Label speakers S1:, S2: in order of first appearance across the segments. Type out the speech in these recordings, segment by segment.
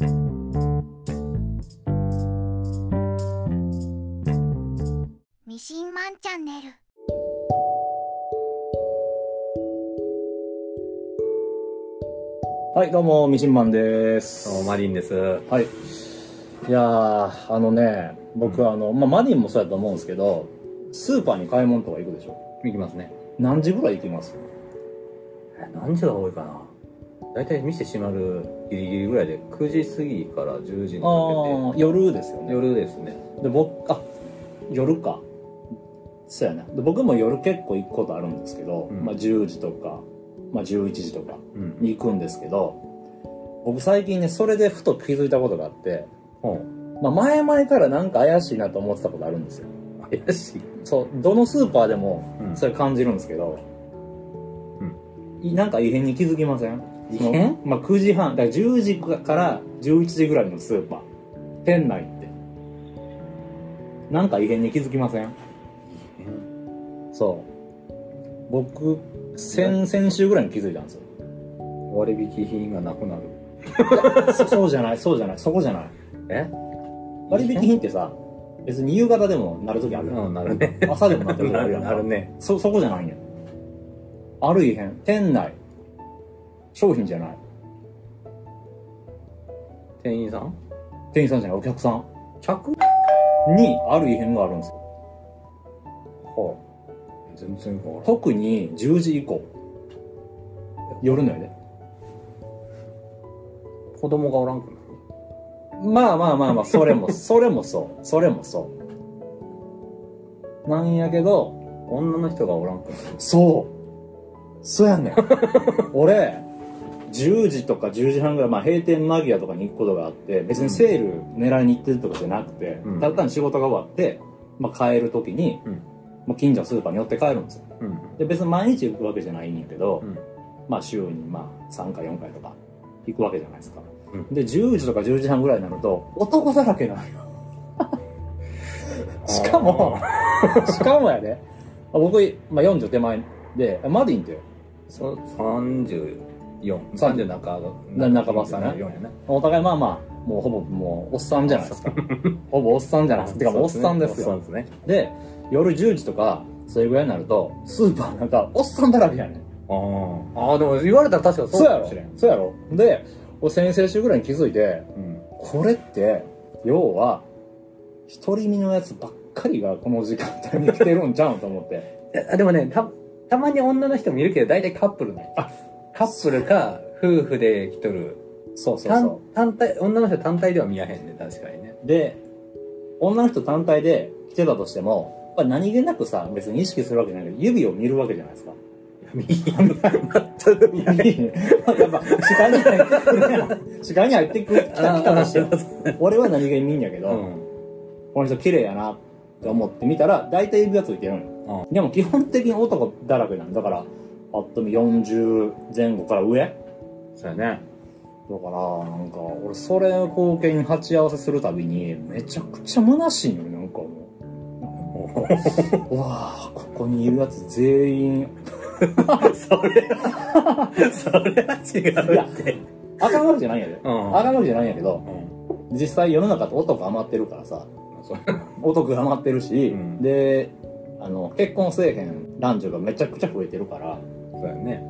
S1: ミシンマンチャンネル
S2: はい、どうも、ミシンマンです。
S3: どうもマリンです。
S2: はい。いやー、あのね、僕、あの、まあ、マディンもそうやと思うんですけど、スーパーに買い物とか行くでしょ？
S3: 行きますね。
S2: 何時ぐらい行きます？
S3: え何時が多いかな？大体店閉まるギリギリぐらいで9時過ぎから10時にか
S2: ああ、夜ですよ
S3: けて。
S2: ね。
S3: 夜ですね。
S2: で、僕、あ、夜か。そうやな。で僕も夜結構行くことあるんですけど、
S3: うん
S2: まあ、10時とか、まあ、11時とか
S3: うん。
S2: に行くんですけど、僕最近ね、それでふと気づいたことがあって、
S3: ほ
S2: まあ、前々からなんか怪しいなと思ってたことあるんですよ。
S3: う。怪しい。
S2: そう、どのスーパーでも
S3: うん
S2: それ感じるんですけど、いなんか異変に気づきません？
S3: 異変
S2: まあ9時半、だから10時から11時ぐらいのスーパー。店内って。なんか異変に気づきません？そう。僕、先、先週ぐらいに気づいたんですよ。
S3: 割引品がなくなる。
S2: そそうじゃない、そうじゃない、そこじゃない。
S3: え？
S2: 割引品ってさ、別に夕方でもなるときあるやん。
S3: うん、なるね。
S2: 朝でもなってる時あるやんか。
S3: なるね。
S2: そ、そこじゃないんや。ある異変。店内。商品じゃない。
S3: 店員さん？
S2: 店員さんじゃない、お客さん
S3: 客
S2: にある異変があるんですよ。
S3: はあ。全然変わらん。
S2: 特に10時以降。夜のやで。
S3: 子供がおらんくなる？
S2: まあまあまあまあ、それも、それもそう。それもそう。なんやけど、
S3: 女の人がおらんくなる。
S2: そう。そうやねん。俺、10時とか10時半ぐらい、まあ、閉店間際とかに行くことがあって別にセール狙いに行ってるとかじゃなくて、
S3: うん、
S2: ただ単に仕事が終わって、まあ、帰る時に、
S3: うん、
S2: まあ、近所のスーパーに寄って帰るんですよ、
S3: うん、
S2: で別に毎日行くわけじゃないんやけど、まあ、週にまあ3回4回とか行くわけじゃないですか、で10時とか10時半ぐらいになると男だらけなのよ。しかも しかもやで、ね、僕、まあ、40手前でマディンって
S3: 30三
S2: 十
S3: で中
S2: 中ばっ
S3: かな。
S2: お互いまあまあ、もうほぼもうおっさんじゃないですか。ほぼおっさんじゃないですか。てかもうおっさんですよ。
S3: ですね。
S2: で、夜10時とか、それぐらいになると、スーパーなんかおっさんだらけやねん。
S3: ああ、でも言われたら確か
S2: そ
S3: うかもしれん。
S2: そうやろ。で、先々週ぐらいに気づいて、
S3: うん、
S2: これって、要は、独り身のやつばっかりがこの時間帯に来てるんちゃうんと思って。
S3: でもね、た、たまに女の人もいるけど、大体カップルね。
S2: あ、
S3: カップルか、夫婦で来とる。
S2: そうそうそ
S3: 単単体、女の人単体では見やへんね、確かにね。
S2: う。で、女の人単体で来てたとしても、やっぱ何気なくさ、別に意識するわけじゃないけど、指を見るわけじゃないですか。
S3: 見全く見やへん。
S2: やっぱ、視界に入ってくるやん。視界に入ってくる。来た来たとしてよ俺は何気に見んやけど、
S3: うん。
S2: この人綺麗やなって思って見たら、大体指がついてるのよ。でも基本的に男だらけなんだから、ぱっと見40前後から上？だか
S3: そうやね。
S2: ら、なんか、俺それを光景に鉢合わせするたびに、めちゃくちゃ虚しいのよ、なんかもう。うわぁ、ここにいるやつ全員、
S3: それは、それは違うって。
S2: あかんわけじゃないんやで。
S3: うん
S2: あかんわけじゃないんやけど、
S3: うん。
S2: 実際世の中って男余ってるからさ、男が余ってるし、
S3: うん
S2: で、あの、結婚せえへん男女がめちゃくちゃ増えてるから、
S3: そうやね。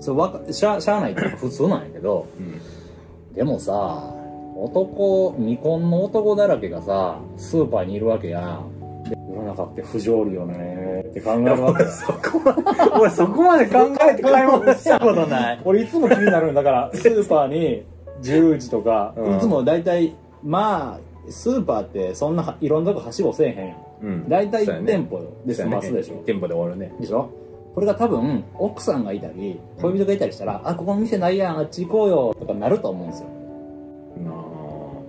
S2: それわかしゃしゃあないっていうか普通なんやけど、
S3: うん。
S2: でもさ、男、未婚の男だらけがさ、スーパーにいるわけやん。で世の中って不条理よねって考えるわけ
S3: そこまで、俺そこまで考えて買い物したことない。
S2: 俺いつも気になるんだから、スーパーに10時とか、
S3: うん
S2: いつも大体、まあ、スーパーってそんないろんなとこはしごせえへんやん。
S3: うん
S2: 大体1
S3: そうやね
S2: 店舗で済ますでしょ。
S3: 店舗で終わるね。
S2: でしょ？これが多分、奥さんがいたり、恋人がいたりしたら、あ、ここの店ないやん、あっち行こうよ、とかなると思うんですよ。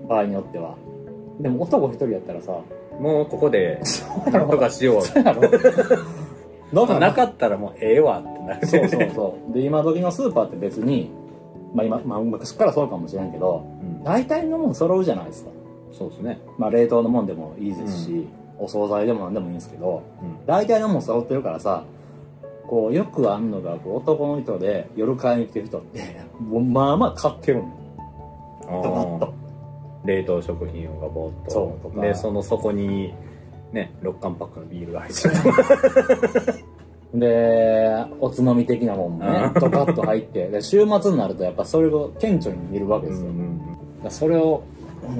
S2: 場合によっては。でも男一人やったらさ、
S3: もうここで、なんとかしよう。
S2: そうやろだから
S3: なかったらもうええわってなる。
S2: そうそうそう。で、今時のスーパーって別に、まあ今、まあ昔からそうかもしれんけど、
S3: うん。
S2: 大体のもん揃うじゃないですか。
S3: そうですね。
S2: まあ冷凍のもんでもいいですし、お惣菜でも何でもいいんですけど、
S3: うん。
S2: 大体のもん揃ってるからさ、こう、よくあんのが、こう男の人で夜買いに来てる人って、もうまあまあ買ってるの。ドバッと。
S3: 冷凍食品がボーっと。
S2: そう。とか
S3: でその底にね6缶パックのビールが入ってる
S2: で、おつまみ的なもんもね
S3: う、
S2: ドカッと入って、で、週末になるとやっぱそれを顕著に見るわけですよ。だからそれを、も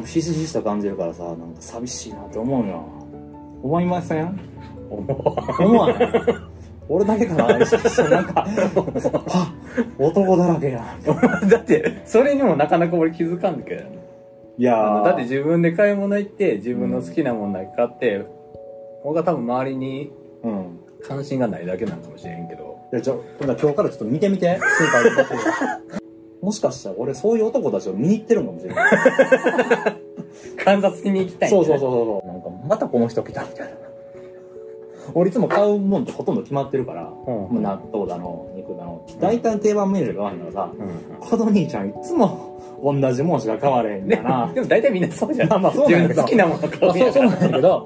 S2: うひしひしと感じるからさ、なんか寂しいなって思うよ。思いません？思わない俺だけかななんか、は男だらけやん。
S3: だってそれにもなかなか俺気づかんだけどね
S2: いや
S3: だって自分で買い物行って自分の好きなものだけ買って、僕が多分周りに
S2: うん。
S3: 関心がないだけなんかもしれんけど
S2: で、ちょ、ほんなら今日からちょっと見てみて、もしかしたら俺そういう男たちを見に行ってるのかもしれない。
S3: 観察しに行きたいね
S2: そうそうそうそう。なんか、またこの人来たみたいな。俺いつも買うもんってほとんど決まってるから、納豆だの、肉だの、大体定番メニューしか買わへんからさ、
S3: うん
S2: この兄ちゃんいつも同じもんしか買われへん
S3: で
S2: だな。
S3: でも大体みんなそうじゃん。
S2: まあまあそうなん
S3: 好きなもの買
S2: あそうそう
S3: うんやから。
S2: なんだけど、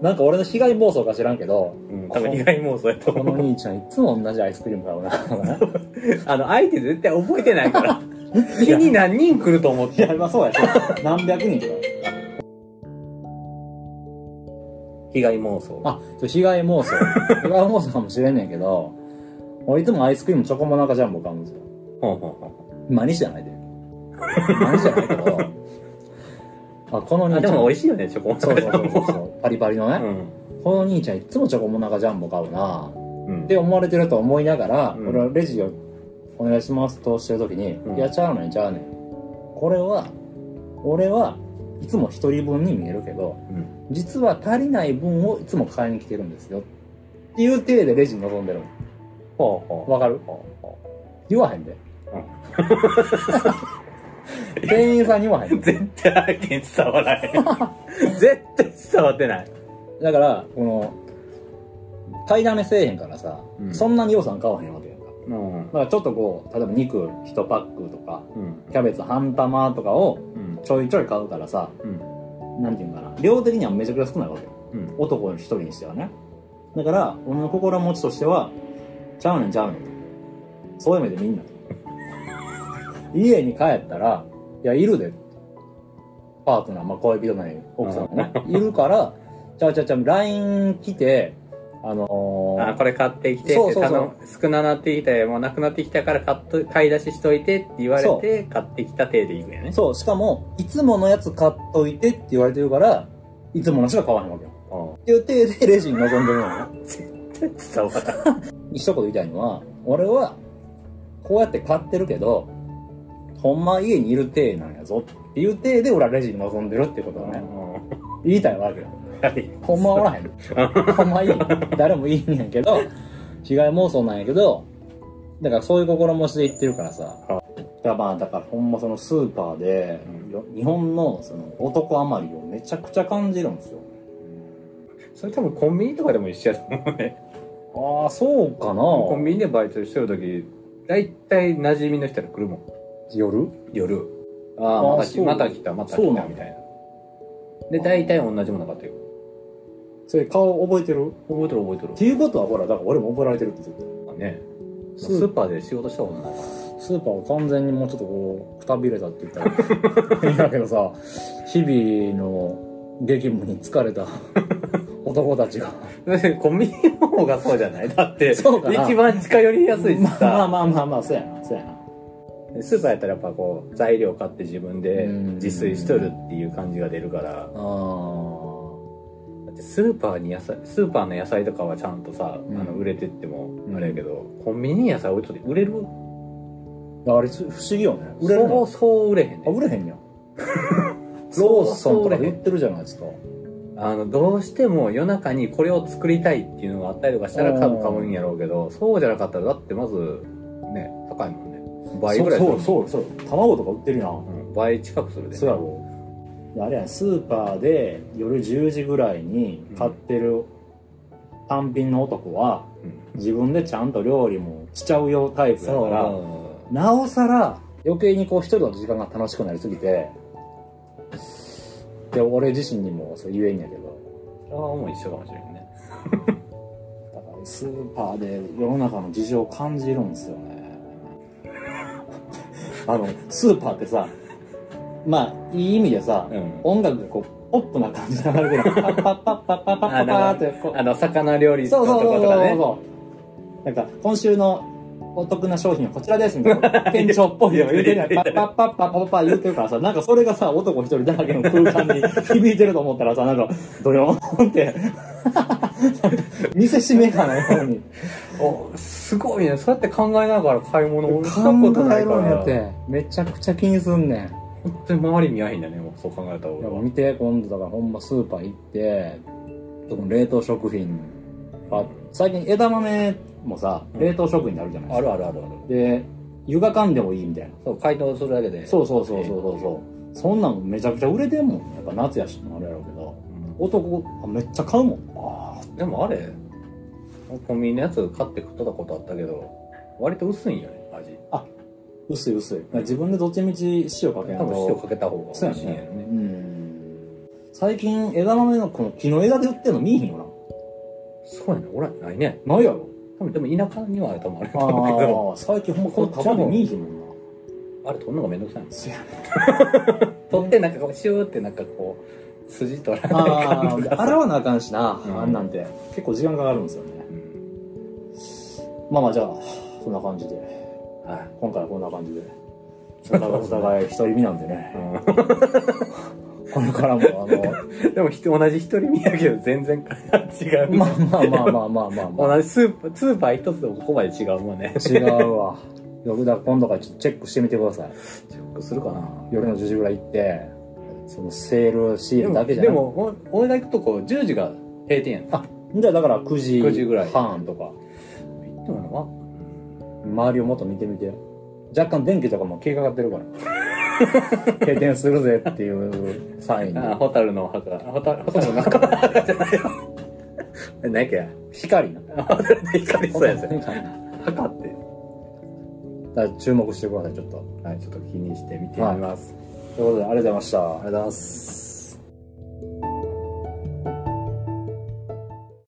S2: なんか俺の被害妄想か知らんけど、
S3: うん多分被害妄想やと
S2: この。兄ちゃんいつも同じアイスクリーム買うな。
S3: あの、相手絶対覚えてないから。日に何人来ると思って。
S2: いや、まあそうやし、何百人とか。
S3: 被害妄想。
S2: あ、それ被害妄想。被害妄想かもしれんねんけど、俺いつもアイスクリームチョコモナカジャンボ買うんですよ。
S3: ほんほんほん
S2: 真似じゃないで。真似じゃないけど、あ、この兄ちゃん。
S3: あ、でも美味しいよね、チョコモナ
S2: そう
S3: カジャンボ
S2: そうそうそう。パリパリのね、この兄ちゃんいつもチョコモナカジャンボ買うな
S3: うん。
S2: って思われてると思いながら、
S3: うん
S2: 俺はレジをお願いしますとしてるときに、
S3: うん
S2: いや、ちゃうねん、ちゃうねん。これは、俺はいつも一人分に見えるけど、
S3: うん。
S2: 実は足りない分をいつも買いに来てるんですよ。っていう体でレジに臨んでるの。
S3: ほうほう。
S2: わかる？言わへんで。店員さんに言わへん
S3: う。絶対相手に伝わらへん。絶対伝わってない。
S2: だから、この、買いだめせえへんからさ、
S3: うん
S2: そんなに予算買わへんわけやんか。
S3: うん。
S2: だからちょっとこう、例えば肉1パックとか、
S3: うん。
S2: キャベツ半玉とかを
S3: うん。
S2: ちょいちょい買うからさ、
S3: うん。
S2: なんていうんかな、量的にはめちゃくちゃ少ないわけよ。
S3: うん。
S2: 男一人にしてはね。だから、俺の心持ちとしては、ちゃうねんちゃうねんと。そういう目でみんな。家に帰ったら、いや、いるで。パートナー、まあ、恋人なり、奥さんがね。いるから、ちゃうちゃうちゃう、LINE 来て、あのー
S3: あ、これ買ってきて
S2: そうそうそう
S3: 少ななってきたよ。もうなくなってきたから買っと買い出ししといてって言われ
S2: そ
S3: て、買ってきた体でいくやね。
S2: そう、しかも、いつものやつ買っといてって言われてるから、いつものしか買わへんわけよ。
S3: うん。
S2: っていう体でレジに臨んでるのね。
S3: 伝わらん。
S2: 一言言いたいのは、俺は、こうやって買ってるけど、ほんま家にいる体なんやぞっていう体で俺はレジに臨んでるってことをね、言いたいわけよ。ほんまはおらへん。ほんまいい。誰もいいんやけど、被害妄想なんやけど、だからそういう心持ちで言ってるからさ。だからまあ、だからほんまそのスーパーで、よ日本のその男余りをめちゃくちゃ感じるんですよ。
S3: それ多分コンビニとかでも一緒やと思うね。
S2: ああ、そうかな
S3: コンビニでバイトしてる時、大体馴染みの人ら来るもん。
S2: 夜？
S3: 夜。ああ、また
S2: そう
S3: 来また来た、また来た、
S2: そうなん
S3: みたいな。で、大体同じもの買ってる。
S2: それ顔覚えてる？
S3: 覚えてる覚えてる
S2: っていうことはほら、だから俺も覚えられてるって言ってた。
S3: ね。
S2: スー
S3: パーで仕事したことないから。
S2: スーパーは完全にもうちょっとこう、くたびれたって言ったらいいんだけどさ、日々の激務に疲れた 男たちが。
S3: コンビニの方がそうじゃない？だって、
S2: そうかな
S3: 一番近寄りやすいし
S2: まあまあ
S3: さ、
S2: まあまあまあ、そうやな、そうやな。
S3: スーパーやったらやっぱこう、材料買って自分で
S2: うん
S3: 自炊しとるっていう感じが出るから、
S2: あ
S3: だってスーパーに野菜、スーパーの野菜とかはちゃんとさ、
S2: うん
S3: あの売れてっても
S2: うん
S3: あれやけど、コンビニに野菜置いとって売れる？
S2: あ。あれ、不思議よね。売れ
S3: そうそう売れへん
S2: あ、
S3: ね
S2: 売れへんやん。ローソンとかで売ってるじゃないですか。
S3: あの、どうしても夜中にこれを作りたいっていうのがあったりとかしたら
S2: うん
S3: 多分買うんやろうけど、そうじゃなかったらだってまず、ね、高いもんね。倍ぐらいする
S2: そうそうそうそう。卵とか売ってるやん。
S3: うん倍近くするで。
S2: そうやろ。あれやん、スーパーで夜10時ぐらいに買ってる単品の男は、
S3: うん
S2: 自分でちゃんと料理もしちゃうよタイプだ
S3: そ
S2: から、
S3: う。
S2: なおさら余計にこう一人の時間が楽しくなりすぎて、で、俺自身にもそう言えんやけど、
S3: それはもう一緒かもしれんね。
S2: だからスーパーで世の中の事情を感じるんですよね。あの、スーパーってさ、まあ、いい意味でさ、音楽がこう、ポップな感じで流れてる。パッパッパッパッパッパッパッパーってこう。
S3: あの、魚料理
S2: のとこ
S3: とかね。
S2: なんか、今週のお得な商品はこちらですみたいな。店長っぽいよ言うてるやん。パッパッパッパッパッパ言ってるからさ、なんかそれがさ、男一人だけの空間に響いてると思ったらさ、なんか、ドヨーンって見せしめかないように。
S3: お、すごいね。そうやって考えながら買い物をしたことないから。
S2: めちゃくちゃ気にすんねん。
S3: 本当に周り見合いんだねもうそう考えた方
S2: いや
S3: が
S2: 見て今度だからほんまスーパー行って特に冷凍食品あ最近枝豆もさ
S3: うん。
S2: 冷凍食品になるじゃないですか、
S3: あるあるあるある。
S2: で湯がかんでもいいみたいな。
S3: そう解凍するだけで。
S2: そうそうそうそうそうそう。そんなんめちゃくちゃ売れてんもん。やっぱ夏やしあれやろうけど。
S3: うん。
S2: 男あめっちゃ買うもん。
S3: あーでもあれコンビニのやつ買って食ったことあったけど割と薄いんよね。味
S2: 薄い薄い。自分でどっちみち塩かけな
S3: 多分塩
S2: と
S3: かけた方が
S2: そうや
S3: 美味しいんやろね。
S2: ねうん。最近枝豆のこの木の枝で売ってんの見えへんよ
S3: そうやね。俺ないね。
S2: なないやろ。
S3: 多分でも田舎には多分あると思うけど
S2: ああ 最近ほんまこの束で見えへんもんな。
S3: あれ取るのがめんどくさいんです
S2: そやね
S3: 取ってなんかこうシューってなんかこう筋取られない
S2: あ
S3: 感じが
S2: あ洗わなあかんしな、
S3: うん。
S2: あんなんて。結構時間かかるんですよね。
S3: うん。
S2: まあまあじゃあそんな感じで
S3: はい。
S2: 今回はこんな感じで。お互いお互い一人身なんでね。これからもあの
S3: でも同じ一人見やけど全然 違う、
S2: まあまあまあまあまあまあ。まあ
S3: 同じスーパースーパー一つでもここまで違うもんね。
S2: 違うわ。よくだ今度からチェックしてみてください。
S3: チェックするかな。
S2: 夜の10時ぐらい行ってそのセールシールだけじゃなく
S3: でもお俺が行くとこ10時が閉店やん。
S2: あじゃあだから9時
S3: 9時ぐらい。
S2: 半とか。
S3: でも
S2: 周りをもっと見てみて。若干電気とかも消えかかってるから。閉店するぜっていうサイン。で
S3: あホタルの墓。ホタルホタルの墓。じ ゃないよ何やっけ
S2: 光な。
S3: ホタルの光そうやつ墓って。
S2: だ注目してくださいちょっと。
S3: はいちょっと気にして見てみます、
S2: ということでありがとうございました。
S3: ありがとうございます